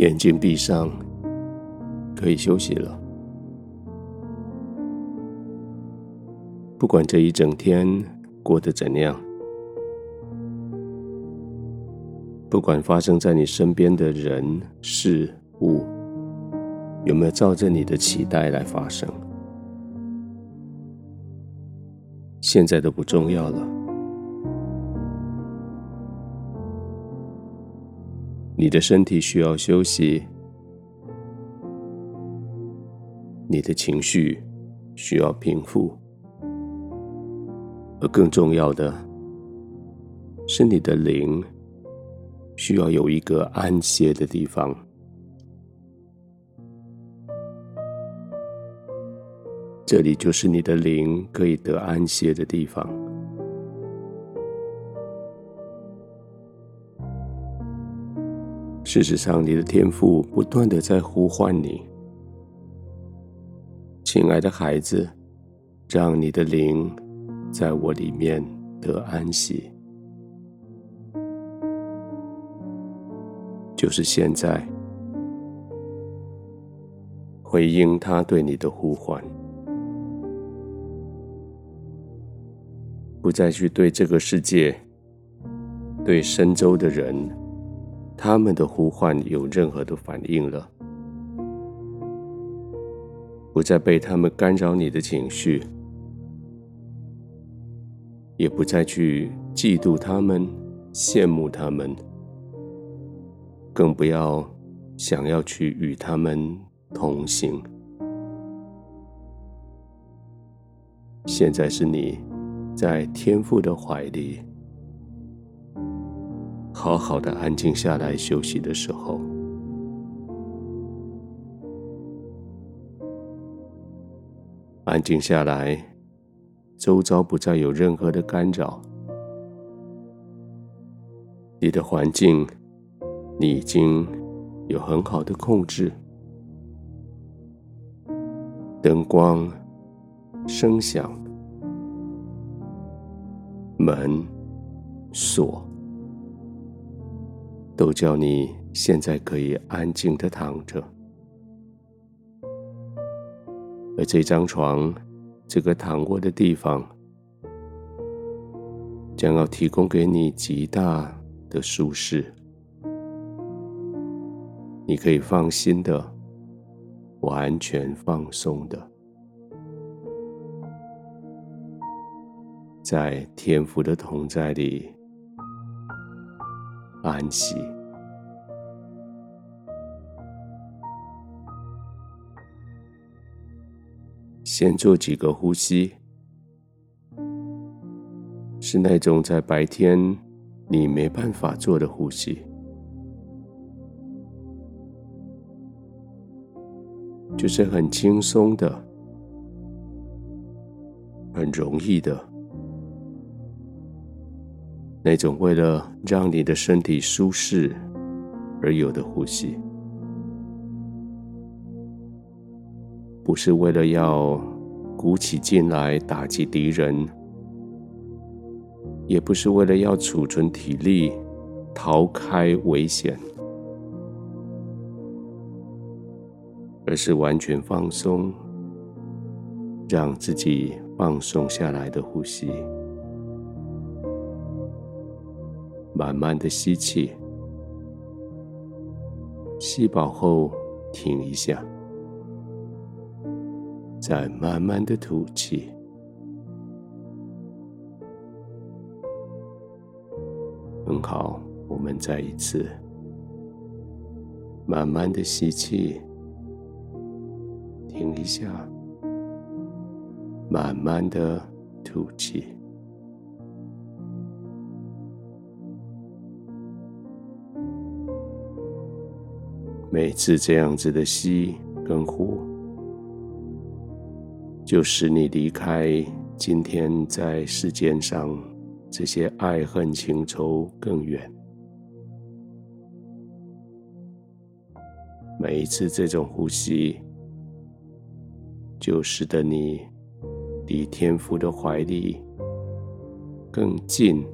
眼睛闭上，可以休息了。不管这一整天过得怎样，不管发生在你身边的人事物有没有照着你的期待来发生，现在都不重要了。你的身体需要休息，你的情绪需要平复，而更重要的是，你的灵需要有一个安歇的地方。这里就是你的灵可以得安歇的地方。事实上，你的天赋不断的在呼唤你，亲爱的孩子，让你的灵在我里面得安息，就是现在，回应他对你的呼唤，不再去对这个世界、对身周的人。他们的呼唤有任何的反应了，不再被他们干扰你的情绪，也不再去嫉妒他们、羡慕他们，更不要想要去与他们同行。现在是你在天父的怀里。好好的安静下来休息的时候，安静下来，周遭不再有任何的干扰，你的环境你已经有很好的控制，灯光、声响、门锁。都叫你现在可以安静的躺着，而这张床，这个躺卧的地方，将要提供给你极大的舒适，你可以放心的、完全放松的，在天父的同在里。安息，先做几个呼吸，是那种在白天你没办法做的呼吸，就是很轻松的、很容易的。那种为了让你的身体舒适而有的呼吸，不是为了要鼓起劲来打击敌人，也不是为了要储存体力逃开危险，而是完全放松，让自己放松下来的呼吸。慢慢的吸气，吸饱后停一下，再慢慢的吐气。很好，我们再一次慢慢的吸气，停一下，慢慢的吐气。每次这样子的吸跟呼，就使你离开今天在世间上这些爱恨情仇更远。每一次这种呼吸，就使得你离天父的怀里更近、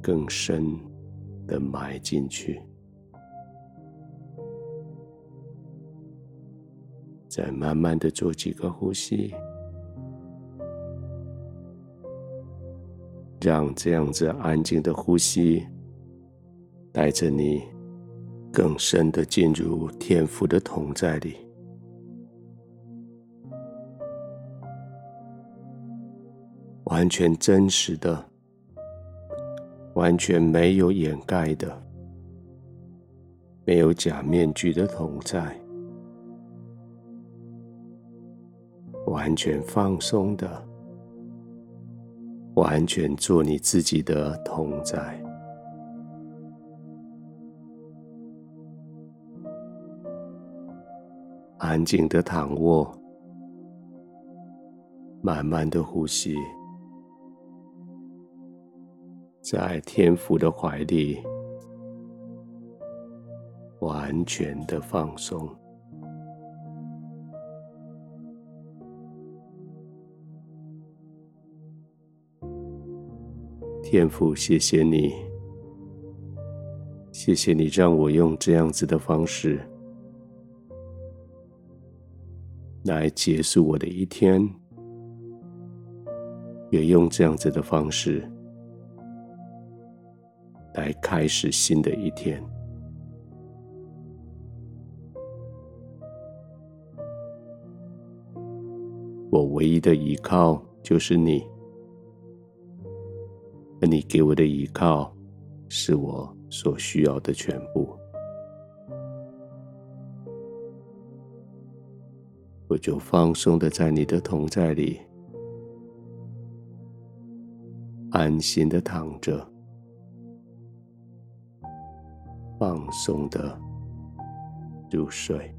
更深的埋进去。再慢慢的做几个呼吸，让这样子安静的呼吸带着你更深的进入天赋的同在里，完全真实的，完全没有掩盖的，没有假面具的同在。完全放松的，完全做你自己的同在，安静的躺卧，慢慢的呼吸，在天父的怀里，完全的放松。天父，谢谢你，谢谢你让我用这样子的方式来结束我的一天，也用这样子的方式来开始新的一天。我唯一的依靠就是你。而你给我的依靠，是我所需要的全部。我就放松的在你的同在里，安心的躺着，放松的入睡。